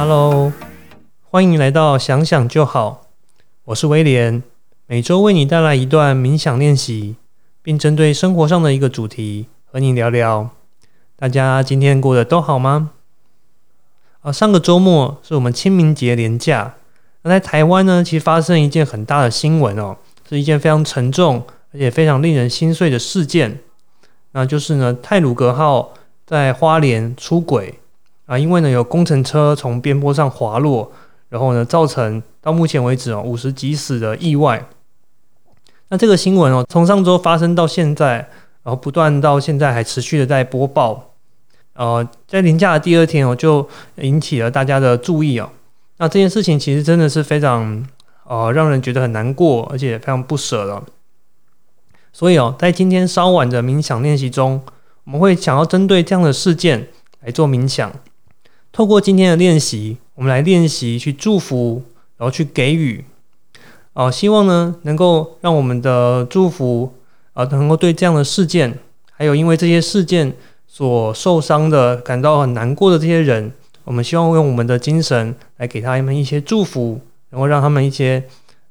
Hello，欢迎来到想想就好，我是威廉，每周为你带来一段冥想练习，并针对生活上的一个主题和你聊聊。大家今天过得都好吗？啊，上个周末是我们清明节连假，那在台湾呢，其实发生一件很大的新闻哦，是一件非常沉重而且非常令人心碎的事件，那就是呢，泰鲁格号在花莲出轨。啊，因为呢有工程车从边坡上滑落，然后呢造成到目前为止哦五十几死的意外。那这个新闻哦从上周发生到现在，然后不断到现在还持续的在播报。呃，在临假的第二天哦就引起了大家的注意哦。那这件事情其实真的是非常呃让人觉得很难过，而且非常不舍了。所以哦在今天稍晚的冥想练习中，我们会想要针对这样的事件来做冥想。透过今天的练习，我们来练习去祝福，然后去给予，哦，希望呢能够让我们的祝福啊，能够对这样的事件，还有因为这些事件所受伤的、感到很难过的这些人，我们希望用我们的精神来给他们一些祝福，然后让他们一些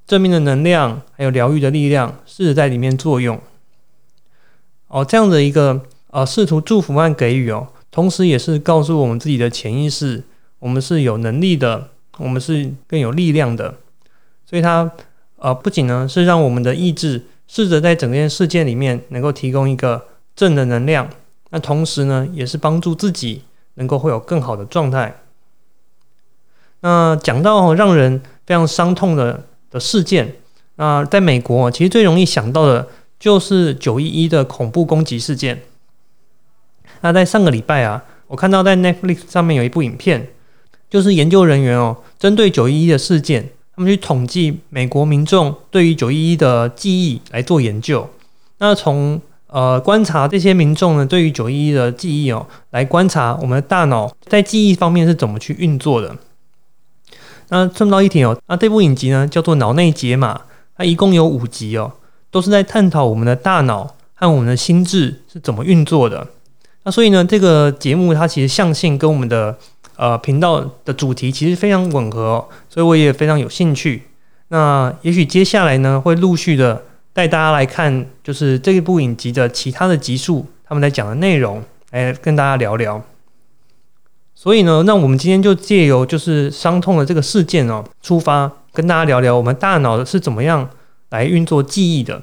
正面的能量，还有疗愈的力量，试着在里面作用。哦，这样的一个呃，试图祝福和给予哦。同时，也是告诉我们自己的潜意识，我们是有能力的，我们是更有力量的。所以，它呃，不仅呢是让我们的意志试着在整件事件里面能够提供一个正的能量，那同时呢，也是帮助自己能够会有更好的状态。那讲到让人非常伤痛的的事件，那在美国，其实最容易想到的就是九一一的恐怖攻击事件。那在上个礼拜啊，我看到在 Netflix 上面有一部影片，就是研究人员哦，针对九一一的事件，他们去统计美国民众对于九一一的记忆来做研究。那从呃观察这些民众呢对于九一一的记忆哦，来观察我们的大脑在记忆方面是怎么去运作的。那顺道一提哦，那这部影集呢叫做《脑内解码》，它一共有五集哦，都是在探讨我们的大脑和我们的心智是怎么运作的。那所以呢，这个节目它其实象性跟我们的呃频道的主题其实非常吻合，所以我也非常有兴趣。那也许接下来呢，会陆续的带大家来看，就是这一部影集的其他的集数，他们在讲的内容，来跟大家聊聊。所以呢，那我们今天就借由就是伤痛的这个事件哦出发，跟大家聊聊我们大脑是怎么样来运作记忆的。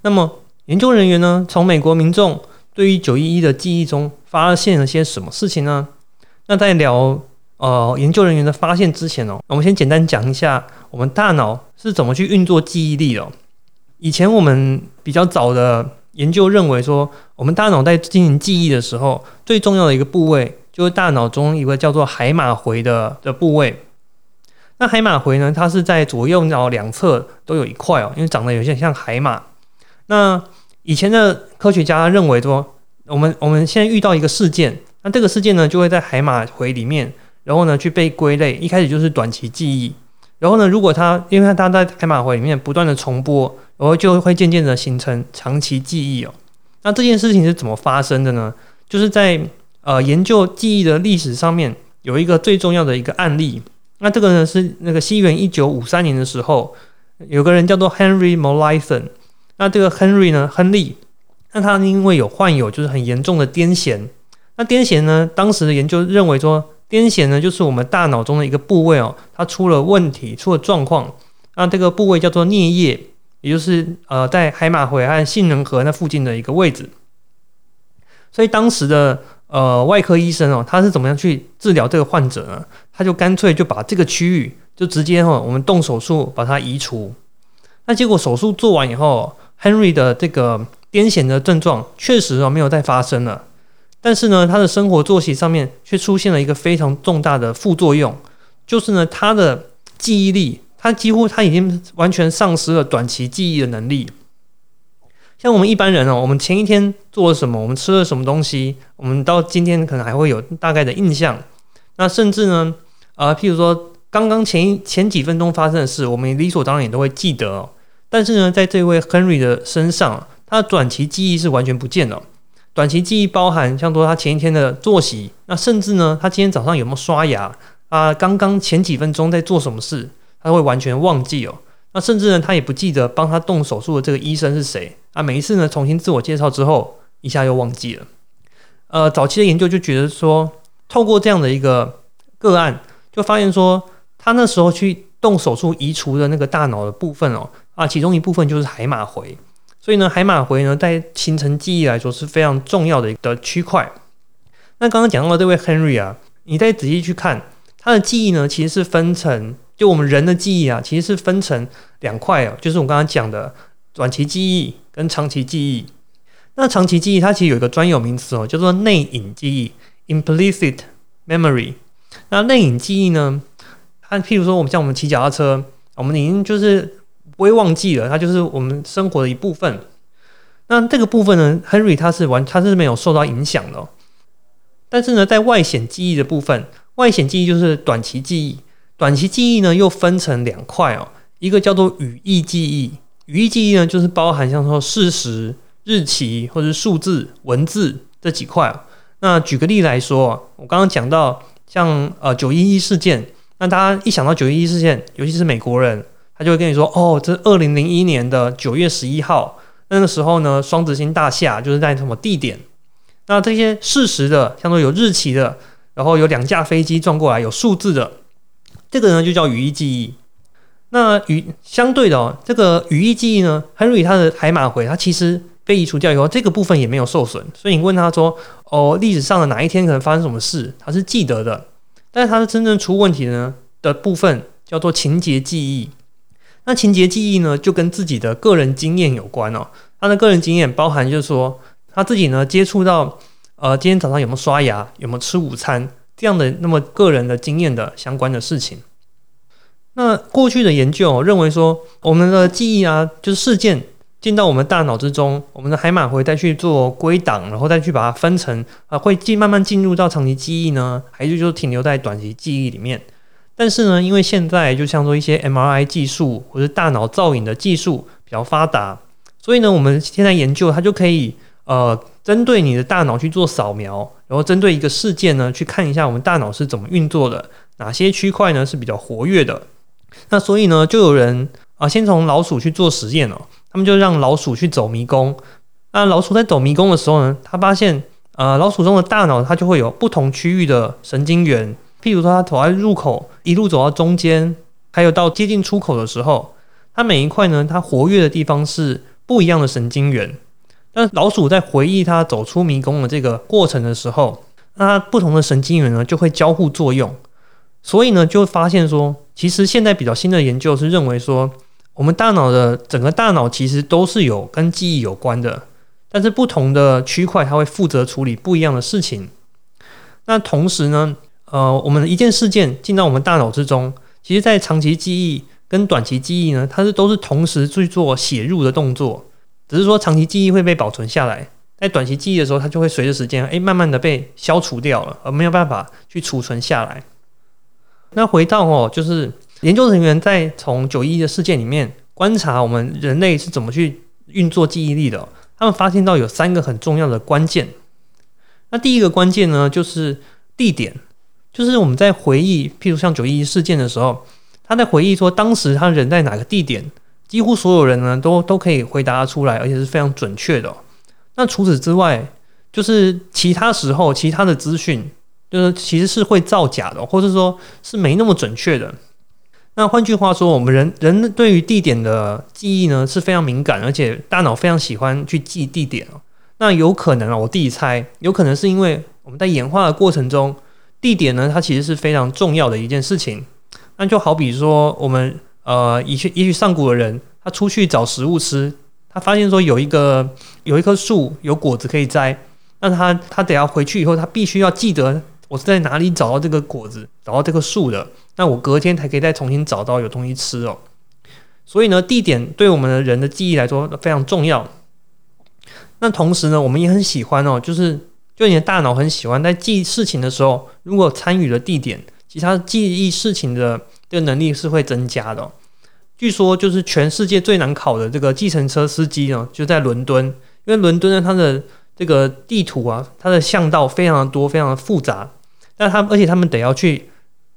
那么研究人员呢，从美国民众。对于九一一的记忆中发现了些什么事情呢？那在聊呃研究人员的发现之前哦，我们先简单讲一下我们大脑是怎么去运作记忆力的。以前我们比较早的研究认为说，我们大脑在进行记忆的时候，最重要的一个部位就是大脑中一个叫做海马回的的部位。那海马回呢，它是在左右脑两侧都有一块哦，因为长得有些像海马。那以前的科学家认为说，我们我们现在遇到一个事件，那这个事件呢就会在海马回里面，然后呢去被归类。一开始就是短期记忆，然后呢，如果它因为它在海马回里面不断的重播，然后就会渐渐的形成长期记忆哦。那这件事情是怎么发生的呢？就是在呃研究记忆的历史上面有一个最重要的一个案例。那这个呢是那个西元一九五三年的时候，有个人叫做 Henry Molaison。那这个 Henry 呢，亨利，那他因为有患有就是很严重的癫痫，那癫痫呢，当时的研究认为说，癫痫呢就是我们大脑中的一个部位哦，它出了问题，出了状况，那这个部位叫做颞叶，也就是呃在海马回和杏仁核那附近的一个位置，所以当时的呃外科医生哦，他是怎么样去治疗这个患者呢？他就干脆就把这个区域就直接哈，我们动手术把它移除，那结果手术做完以后。Henry 的这个癫痫的症状确实啊没有再发生了，但是呢，他的生活作息上面却出现了一个非常重大的副作用，就是呢，他的记忆力，他几乎他已经完全丧失了短期记忆的能力。像我们一般人哦，我们前一天做了什么，我们吃了什么东西，我们到今天可能还会有大概的印象。那甚至呢，呃，譬如说刚刚前一前几分钟发生的事，我们理所当然也都会记得。但是呢，在这位 Henry 的身上，他的短期记忆是完全不见了。短期记忆包含像说他前一天的作息，那甚至呢，他今天早上有没有刷牙啊？刚刚前几分钟在做什么事，他会完全忘记哦。那甚至呢，他也不记得帮他动手术的这个医生是谁啊？每一次呢，重新自我介绍之后，一下又忘记了。呃，早期的研究就觉得说，透过这样的一个个案，就发现说，他那时候去动手术移除的那个大脑的部分哦，啊，其中一部分就是海马回。所以呢，海马回呢，在形成记忆来说是非常重要的一个区块。那刚刚讲到的这位 Henry 啊，你再仔细去看他的记忆呢，其实是分成，就我们人的记忆啊，其实是分成两块哦，就是我刚刚讲的短期记忆跟长期记忆。那长期记忆它其实有一个专有名词哦，叫做内隐记忆 （implicit memory）。那内隐记忆呢，它譬如说我们像我们骑脚踏车，我们已经就是。不会忘记了，它就是我们生活的一部分。那这个部分呢，Henry 他是完，他是没有受到影响的。但是呢，在外显记忆的部分，外显记忆就是短期记忆。短期记忆呢，又分成两块哦，一个叫做语义记忆。语义记忆呢，就是包含像说事实、日期或者数字、文字这几块。那举个例来说，我刚刚讲到像呃九一一事件，那大家一想到九一一事件，尤其是美国人。他就会跟你说：“哦，这二零零一年的九月十一号，那个时候呢，双子星大厦就是在什么地点？那这些事实的，像说有日期的，然后有两架飞机撞过来，有数字的，这个呢就叫语义记忆。那语相对的，这个语义记忆呢，Henry 他的海马回，他其实被移除掉以后，这个部分也没有受损。所以你问他说：哦，历史上的哪一天可能发生什么事？他是记得的。但是他是真正出问题的呢的部分，叫做情节记忆。”那情节记忆呢，就跟自己的个人经验有关哦。他的个人经验包含就是说，他自己呢接触到，呃，今天早上有没有刷牙，有没有吃午餐这样的那么个人的经验的相关的事情。那过去的研究认为说，我们的记忆啊，就是事件进到我们大脑之中，我们的海马回再去做归档，然后再去把它分成啊，会进慢慢进入到长期记忆呢，还是就停留在短期记忆里面？但是呢，因为现在就像说一些 MRI 技术或者大脑造影的技术比较发达，所以呢，我们现在研究它就可以呃，针对你的大脑去做扫描，然后针对一个事件呢，去看一下我们大脑是怎么运作的，哪些区块呢是比较活跃的。那所以呢，就有人啊，先从老鼠去做实验哦，他们就让老鼠去走迷宫。那老鼠在走迷宫的时候呢，他发现呃，老鼠中的大脑它就会有不同区域的神经元。譬如说，它走在入口，一路走到中间，还有到接近出口的时候，它每一块呢，它活跃的地方是不一样的神经元。但老鼠在回忆它走出迷宫的这个过程的时候，那它不同的神经元呢就会交互作用。所以呢，就发现说，其实现在比较新的研究是认为说，我们大脑的整个大脑其实都是有跟记忆有关的，但是不同的区块它会负责处理不一样的事情。那同时呢？呃，我们的一件事件进到我们大脑之中，其实，在长期记忆跟短期记忆呢，它是都是同时去做写入的动作，只是说长期记忆会被保存下来，在短期记忆的时候，它就会随着时间，哎，慢慢的被消除掉了，而没有办法去储存下来。那回到哦，就是研究人员在从九一的事件里面观察我们人类是怎么去运作记忆力的，他们发现到有三个很重要的关键。那第一个关键呢，就是地点。就是我们在回忆，譬如像九一一事件的时候，他在回忆说当时他人在哪个地点，几乎所有人呢都都可以回答出来，而且是非常准确的。那除此之外，就是其他时候其他的资讯，就是其实是会造假的，或者说是没那么准确的。那换句话说，我们人人对于地点的记忆呢是非常敏感，而且大脑非常喜欢去记地点那有可能啊，我自己猜，有可能是因为我们在演化的过程中。地点呢，它其实是非常重要的一件事情。那就好比说，我们呃，也许也许上古的人，他出去找食物吃，他发现说有一个有一棵树有果子可以摘，那他他得要回去以后，他必须要记得我是在哪里找到这个果子，找到这棵树的，那我隔天才可以再重新找到有东西吃哦。所以呢，地点对我们的人的记忆来说非常重要。那同时呢，我们也很喜欢哦，就是。就你的大脑很喜欢在记事情的时候，如果参与了地点，其他记忆事情的这个能力是会增加的。据说就是全世界最难考的这个计程车司机呢，就在伦敦，因为伦敦呢它的这个地图啊，它的巷道非常的多，非常的复杂。但他而且他们得要去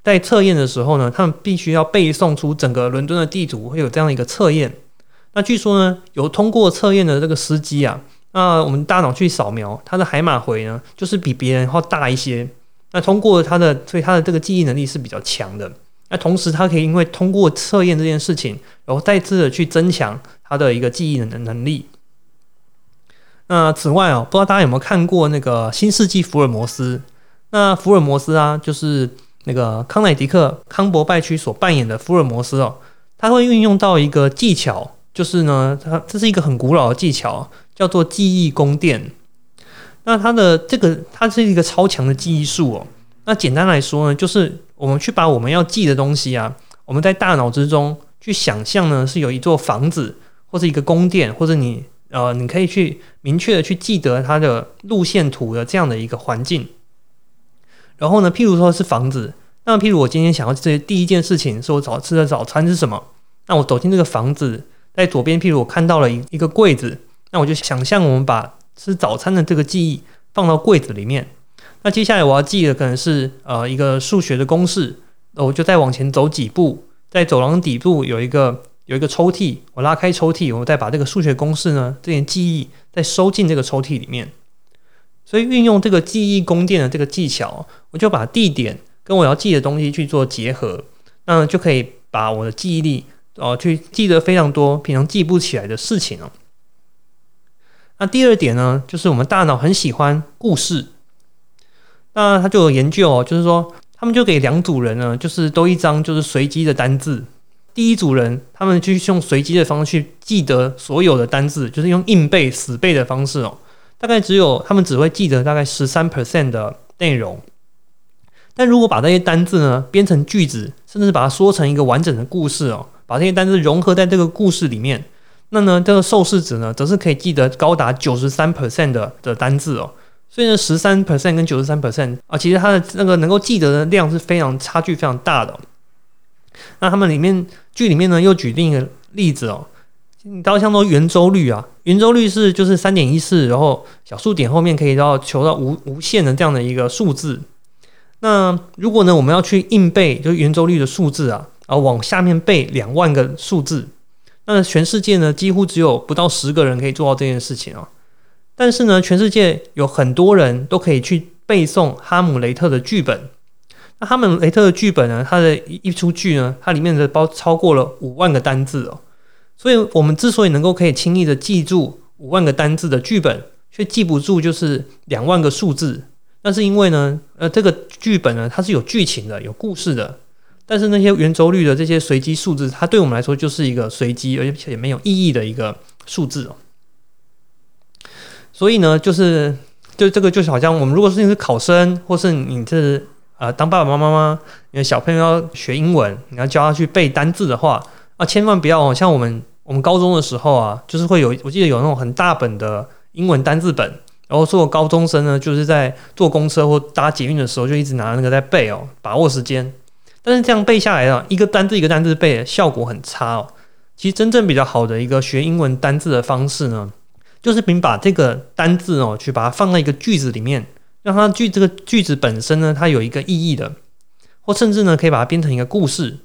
在测验的时候呢，他们必须要背诵出整个伦敦的地图，会有这样一个测验。那据说呢，有通过测验的这个司机啊，那我们大脑去扫描他的海马回呢，就是比别人要大一些。那通过他的，所以他的这个记忆能力是比较强的。那同时，他可以因为通过测验这件事情，然后再次的去增强他的一个记忆能能力。那此外哦，不知道大家有没有看过那个《新世纪福尔摩斯》？那福尔摩斯啊，就是那个康乃迪克康伯拜区所扮演的福尔摩斯哦，他会运用到一个技巧，就是呢，他这是一个很古老的技巧，叫做记忆宫殿。那它的这个，它是一个超强的记忆术哦。那简单来说呢，就是我们去把我们要记的东西啊，我们在大脑之中去想象呢，是有一座房子，或者一个宫殿，或者你。呃，你可以去明确的去记得它的路线图的这样的一个环境。然后呢，譬如说是房子，那譬如我今天想要这第一件事情是我早吃的早餐是什么？那我走进这个房子，在左边，譬如我看到了一一个柜子，那我就想象我们把吃早餐的这个记忆放到柜子里面。那接下来我要记的可能是呃一个数学的公式，我就再往前走几步，在走廊底部有一个。有一个抽屉，我拉开抽屉，我再把这个数学公式呢，这点记忆再收进这个抽屉里面。所以运用这个记忆宫殿的这个技巧，我就把地点跟我要记的东西去做结合，那就可以把我的记忆力哦去记得非常多平常记不起来的事情哦。那第二点呢，就是我们大脑很喜欢故事。那他就有研究哦，就是说他们就给两组人呢，就是都一张就是随机的单字。第一组人，他们去用随机的方式去记得所有的单字，就是用硬背、死背的方式哦。大概只有他们只会记得大概十三 percent 的内容。但如果把这些单字呢编成句子，甚至把它说成一个完整的故事哦，把这些单字融合在这个故事里面，那呢这个受试者呢则是可以记得高达九十三 percent 的的单字哦。所以呢，十三 percent 跟九十三 percent 啊，其实它的那个能够记得的量是非常差距非常大的。那他们里面剧里面呢，又举另一个例子哦，你知道像说圆周率啊，圆周率是就是三点一四，然后小数点后面可以到求到无无限的这样的一个数字。那如果呢，我们要去硬背就是圆周率的数字啊，然后往下面背两万个数字，那全世界呢几乎只有不到十个人可以做到这件事情啊。但是呢，全世界有很多人都可以去背诵哈姆雷特的剧本。那哈姆雷特的剧本呢？它的一一出剧呢，它里面的包超过了五万个单字哦。所以，我们之所以能够可以轻易的记住五万个单字的剧本，却记不住就是两万个数字，那是因为呢，呃，这个剧本呢，它是有剧情的，有故事的。但是那些圆周率的这些随机数字，它对我们来说就是一个随机而且也没有意义的一个数字哦。所以呢，就是就这个就好像我们如果是你是考生，或是你是。啊，当爸爸妈妈吗？因为小朋友要学英文，你要教他去背单字的话，啊，千万不要像我们我们高中的时候啊，就是会有，我记得有那种很大本的英文单字本，然后做高中生呢，就是在坐公车或搭捷运的时候，就一直拿那个在背哦，把握时间。但是这样背下来啊，一个单字一个单字背，效果很差哦。其实真正比较好的一个学英文单字的方式呢，就是你把这个单字哦，去把它放在一个句子里面。让它句这个句子本身呢，它有一个意义的，或甚至呢，可以把它编成一个故事。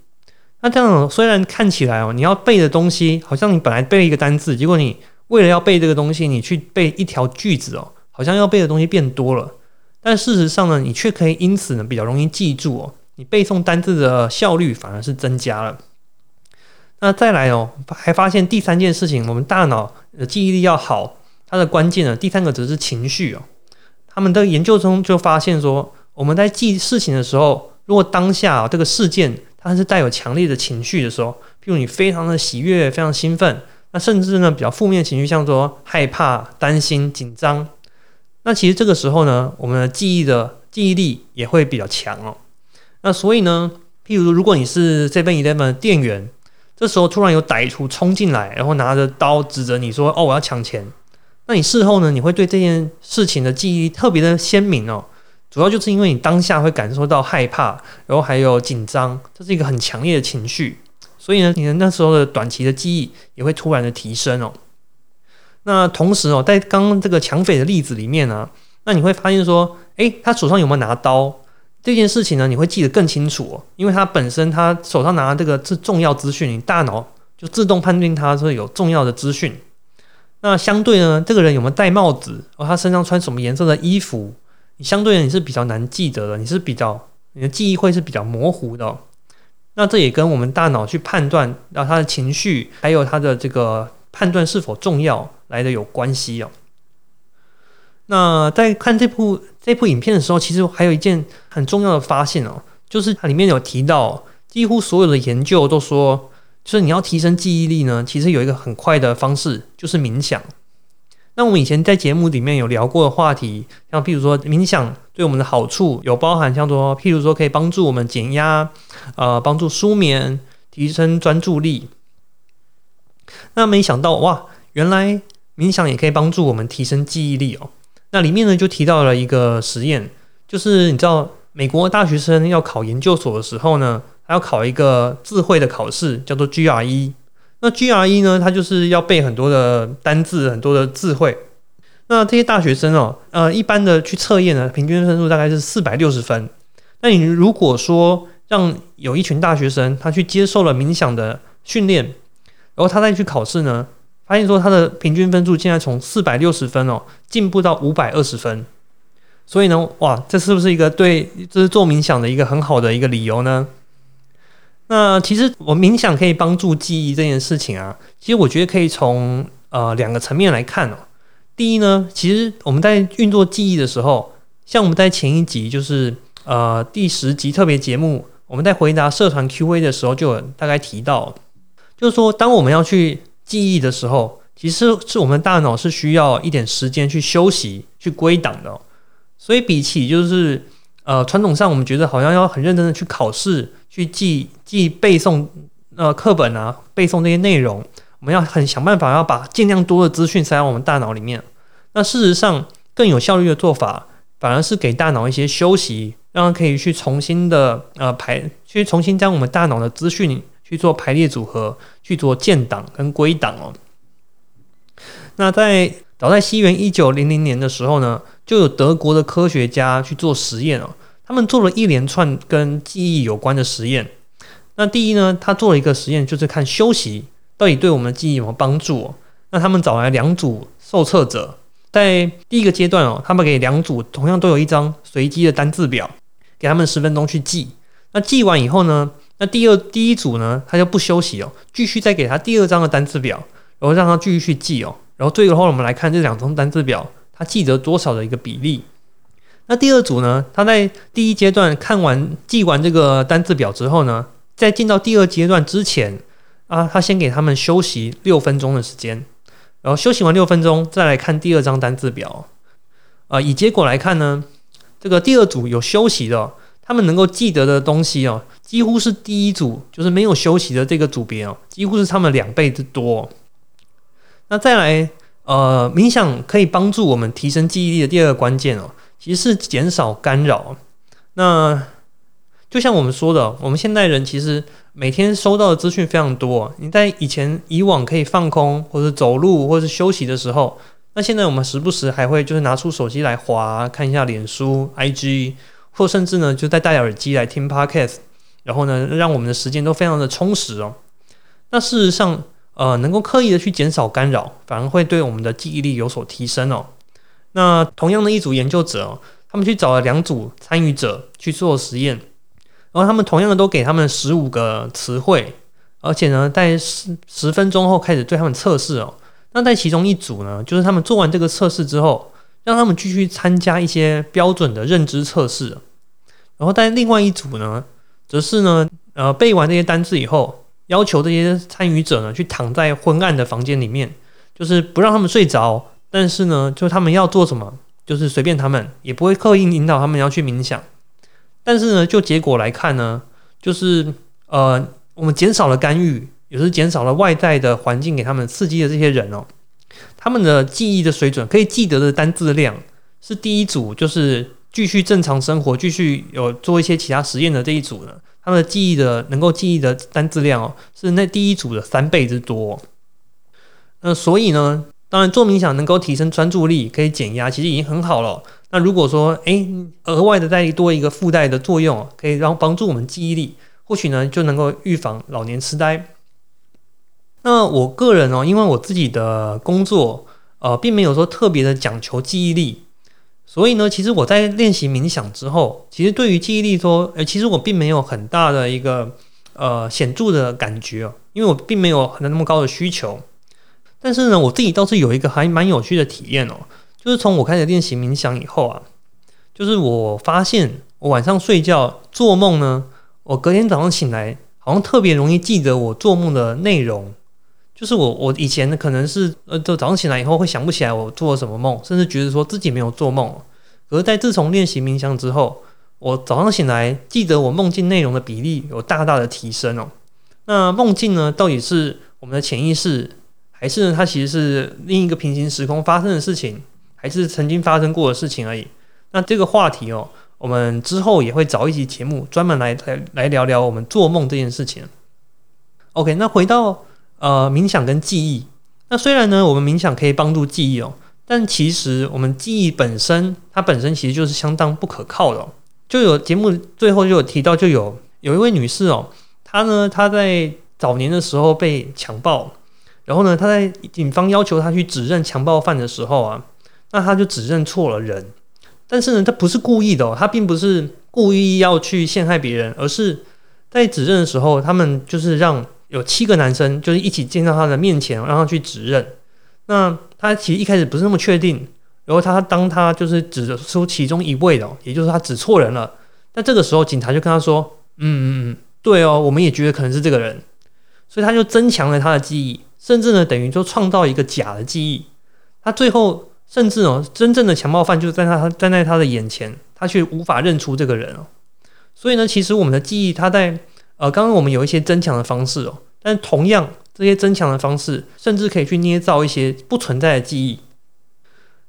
那这样虽然看起来哦，你要背的东西好像你本来背一个单字，结果你为了要背这个东西，你去背一条句子哦，好像要背的东西变多了。但事实上呢，你却可以因此呢比较容易记住哦，你背诵单字的效率反而是增加了。那再来哦，还发现第三件事情，我们大脑的记忆力要好，它的关键呢，第三个则是情绪哦。他们的研究中就发现说，我们在记事情的时候，如果当下这个事件它是带有强烈的情绪的时候，譬如你非常的喜悦、非常兴奋，那甚至呢比较负面情绪，像说害怕、担心、紧张，那其实这个时候呢，我们的记忆的记忆力也会比较强哦。那所以呢，譬如如果你是 Seven Eleven 的店员，这时候突然有歹徒冲进来，然后拿着刀指着你说：“哦，我要抢钱。”那你事后呢？你会对这件事情的记忆特别的鲜明哦。主要就是因为你当下会感受到害怕，然后还有紧张，这是一个很强烈的情绪。所以呢，你的那时候的短期的记忆也会突然的提升哦。那同时哦，在刚刚这个抢匪的例子里面呢，那你会发现说，诶，他手上有没有拿刀这件事情呢？你会记得更清楚哦，因为他本身他手上拿的这个是重要资讯，你大脑就自动判定他是有重要的资讯。那相对呢，这个人有没有戴帽子，哦，他身上穿什么颜色的衣服，你相对你是比较难记得的，你是比较你的记忆会是比较模糊的。那这也跟我们大脑去判断，然后他的情绪还有他的这个判断是否重要来的有关系哦。那在看这部这部影片的时候，其实还有一件很重要的发现哦，就是它里面有提到，几乎所有的研究都说。就是你要提升记忆力呢，其实有一个很快的方式，就是冥想。那我们以前在节目里面有聊过的话题，像譬如说冥想对我们的好处有包含，像说譬如说可以帮助我们减压，呃，帮助舒眠，提升专注力。那没想到哇，原来冥想也可以帮助我们提升记忆力哦。那里面呢就提到了一个实验，就是你知道美国大学生要考研究所的时候呢。还要考一个智慧的考试，叫做 GRE。那 GRE 呢，它就是要背很多的单字，很多的智慧。那这些大学生哦，呃，一般的去测验呢，平均分数大概是四百六十分。那你如果说让有一群大学生，他去接受了冥想的训练，然后他再去考试呢，发现说他的平均分数现在从四百六十分哦，进步到五百二十分。所以呢，哇，这是不是一个对这是做冥想的一个很好的一个理由呢？那其实我冥想可以帮助记忆这件事情啊，其实我觉得可以从呃两个层面来看哦。第一呢，其实我们在运作记忆的时候，像我们在前一集就是呃第十集特别节目，我们在回答社团 Q&A 的时候就有大概提到，就是说当我们要去记忆的时候，其实是我们大脑是需要一点时间去休息、去归档的。所以比起就是呃传统上我们觉得好像要很认真的去考试。去记记背诵呃课本啊，背诵这些内容，我们要很想办法要把尽量多的资讯塞到我们大脑里面。那事实上更有效率的做法，反而是给大脑一些休息，让它可以去重新的呃排，去重新将我们大脑的资讯去做排列组合，去做建档跟归档哦。那在早在西元一九零零年的时候呢，就有德国的科学家去做实验哦。他们做了一连串跟记忆有关的实验。那第一呢，他做了一个实验，就是看休息到底对我们的记忆有没有帮助。那他们找来两组受测者，在第一个阶段哦，他们给两组同样都有一张随机的单字表，给他们十分钟去记。那记完以后呢，那第二第一组呢，他就不休息哦，继续再给他第二张的单字表，然后让他继续去记哦。然后最后我们来看这两张单字表，他记得多少的一个比例。那第二组呢？他在第一阶段看完记完这个单字表之后呢，在进到第二阶段之前啊，他先给他们休息六分钟的时间，然后休息完六分钟再来看第二张单字表。啊，以结果来看呢，这个第二组有休息的，他们能够记得的东西哦，几乎是第一组就是没有休息的这个组别哦，几乎是他们两倍之多。那再来，呃，冥想可以帮助我们提升记忆力的第二个关键哦。其实是减少干扰。那就像我们说的，我们现代人其实每天收到的资讯非常多。你在以前以往可以放空，或者走路，或者休息的时候，那现在我们时不时还会就是拿出手机来滑，看一下脸书、IG，或甚至呢就在戴耳机来听 Podcast，然后呢让我们的时间都非常的充实哦。那事实上，呃，能够刻意的去减少干扰，反而会对我们的记忆力有所提升哦。那同样的一组研究者，他们去找了两组参与者去做实验，然后他们同样的都给他们十五个词汇，而且呢，在十十分钟后开始对他们测试哦。那在其中一组呢，就是他们做完这个测试之后，让他们继续参加一些标准的认知测试，然后但另外一组呢，则是呢，呃，背完这些单词以后，要求这些参与者呢，去躺在昏暗的房间里面，就是不让他们睡着。但是呢，就他们要做什么，就是随便他们，也不会刻意引导他们要去冥想。但是呢，就结果来看呢，就是呃，我们减少了干预，也是减少了外在的环境给他们刺激的这些人哦，他们的记忆的水准，可以记得的单字量，是第一组就是继续正常生活，继续有做一些其他实验的这一组呢，他们的记忆的能够记忆的单字量哦，是那第一组的三倍之多。那所以呢？当然，做冥想能够提升专注力，可以减压，其实已经很好了。那如果说，诶额外的再多一个附带的作用，可以让帮助我们记忆力，或许呢就能够预防老年痴呆。那我个人哦，因为我自己的工作，呃，并没有说特别的讲求记忆力，所以呢，其实我在练习冥想之后，其实对于记忆力说，呃，其实我并没有很大的一个呃显著的感觉，因为我并没有很那么高的需求。但是呢，我自己倒是有一个还蛮有趣的体验哦，就是从我开始练习冥想以后啊，就是我发现我晚上睡觉做梦呢，我隔天早上醒来，好像特别容易记得我做梦的内容。就是我我以前，可能是呃，就早上醒来以后会想不起来我做了什么梦，甚至觉得说自己没有做梦。可是，在自从练习冥想之后，我早上醒来记得我梦境内容的比例有大大的提升哦。那梦境呢，到底是我们的潜意识？还是，它其实是另一个平行时空发生的事情，还是曾经发生过的事情而已。那这个话题哦，我们之后也会找一集节目专门来来来聊聊我们做梦这件事情。OK，那回到呃冥想跟记忆，那虽然呢，我们冥想可以帮助记忆哦，但其实我们记忆本身，它本身其实就是相当不可靠的。就有节目最后就有提到，就有有一位女士哦，她呢，她在早年的时候被强暴。然后呢，她在警方要求她去指认强暴犯的时候啊，那她就指认错了人。但是呢，她不是故意的哦，他并不是故意要去陷害别人，而是在指认的时候，他们就是让有七个男生就是一起见到他的面前，让他去指认。那他其实一开始不是那么确定，然后他当他就是指出其中一位的，也就是他指错人了。但这个时候，警察就跟他说：“嗯嗯嗯，对哦，我们也觉得可能是这个人。”所以他就增强了他的记忆。甚至呢，等于说创造一个假的记忆，他最后甚至哦，真正的强暴犯就在他站在他的眼前，他却无法认出这个人哦。所以呢，其实我们的记忆，它在呃，刚刚我们有一些增强的方式哦，但同样这些增强的方式，甚至可以去捏造一些不存在的记忆。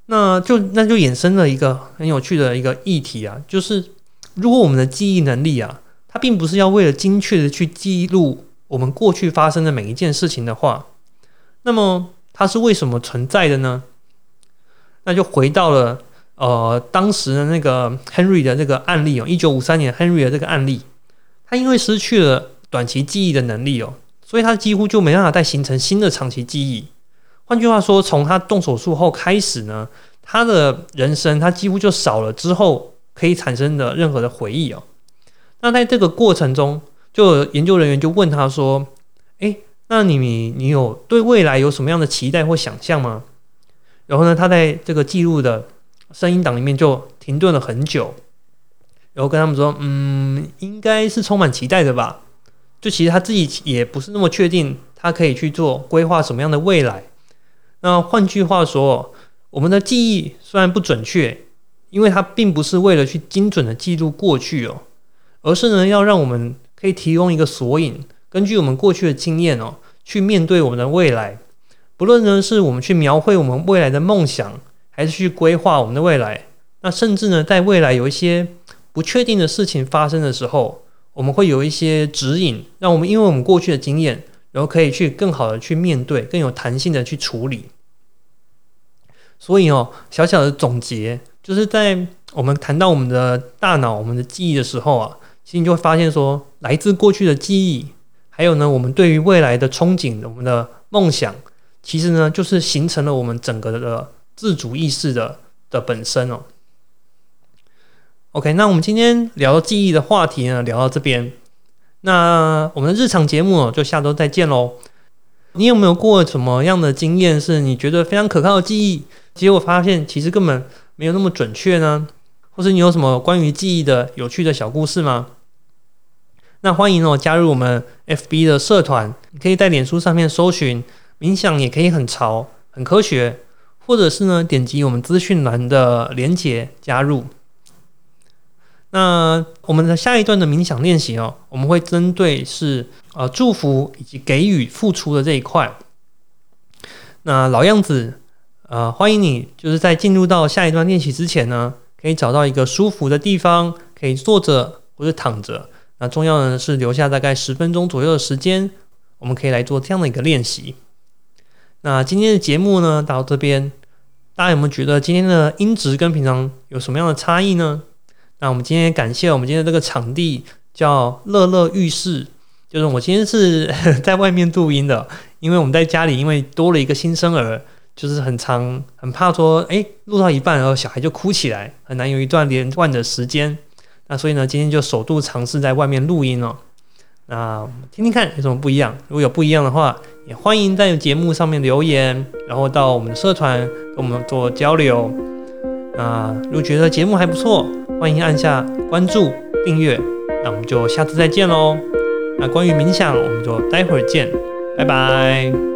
那就那就衍生了一个很有趣的一个议题啊，就是如果我们的记忆能力啊，它并不是要为了精确的去记录我们过去发生的每一件事情的话。那么它是为什么存在的呢？那就回到了呃当时的那个 Henry 的这个案例哦，一九五三年 Henry 的这个案例，他因为失去了短期记忆的能力哦，所以他几乎就没办法再形成新的长期记忆。换句话说，从他动手术后开始呢，他的人生他几乎就少了之后可以产生的任何的回忆哦。那在这个过程中，就研究人员就问他说：“哎。”那你你有对未来有什么样的期待或想象吗？然后呢，他在这个记录的声音档里面就停顿了很久，然后跟他们说：“嗯，应该是充满期待的吧。”就其实他自己也不是那么确定，他可以去做规划什么样的未来。那换句话说，我们的记忆虽然不准确，因为它并不是为了去精准的记录过去哦，而是呢要让我们可以提供一个索引。根据我们过去的经验哦，去面对我们的未来，不论呢是我们去描绘我们未来的梦想，还是去规划我们的未来，那甚至呢在未来有一些不确定的事情发生的时候，我们会有一些指引，让我们因为我们过去的经验，然后可以去更好的去面对，更有弹性的去处理。所以哦，小小的总结就是在我们谈到我们的大脑、我们的记忆的时候啊，其实你就会发现说，来自过去的记忆。还有呢，我们对于未来的憧憬，我们的梦想，其实呢，就是形成了我们整个的自主意识的的本身哦。OK，那我们今天聊记忆的话题呢，聊到这边。那我们的日常节目就下周再见喽。你有没有过什么样的经验，是你觉得非常可靠的记忆，结果发现其实根本没有那么准确呢？或是你有什么关于记忆的有趣的小故事吗？那欢迎哦，加入我们 FB 的社团，你可以在脸书上面搜寻冥想，也可以很潮、很科学，或者是呢点击我们资讯栏的连结加入。那我们的下一段的冥想练习哦，我们会针对是呃祝福以及给予付出的这一块。那老样子，呃，欢迎你就是在进入到下一段练习之前呢，可以找到一个舒服的地方，可以坐着或者躺着。那重要的是留下大概十分钟左右的时间，我们可以来做这样的一个练习。那今天的节目呢，到这边，大家有没有觉得今天的音质跟平常有什么样的差异呢？那我们今天感谢我们今天这个场地叫乐乐浴室，就是我今天是 在外面录音的，因为我们在家里因为多了一个新生儿，就是很长，很怕说，哎，录到一半然后小孩就哭起来，很难有一段连贯的时间。那所以呢，今天就首度尝试在外面录音哦。那听听看有什么不一样？如果有不一样的话，也欢迎在节目上面留言，然后到我们的社团跟我们做交流。那如果觉得节目还不错，欢迎按下关注、订阅。那我们就下次再见喽。那关于冥想，我们就待会儿见，拜拜。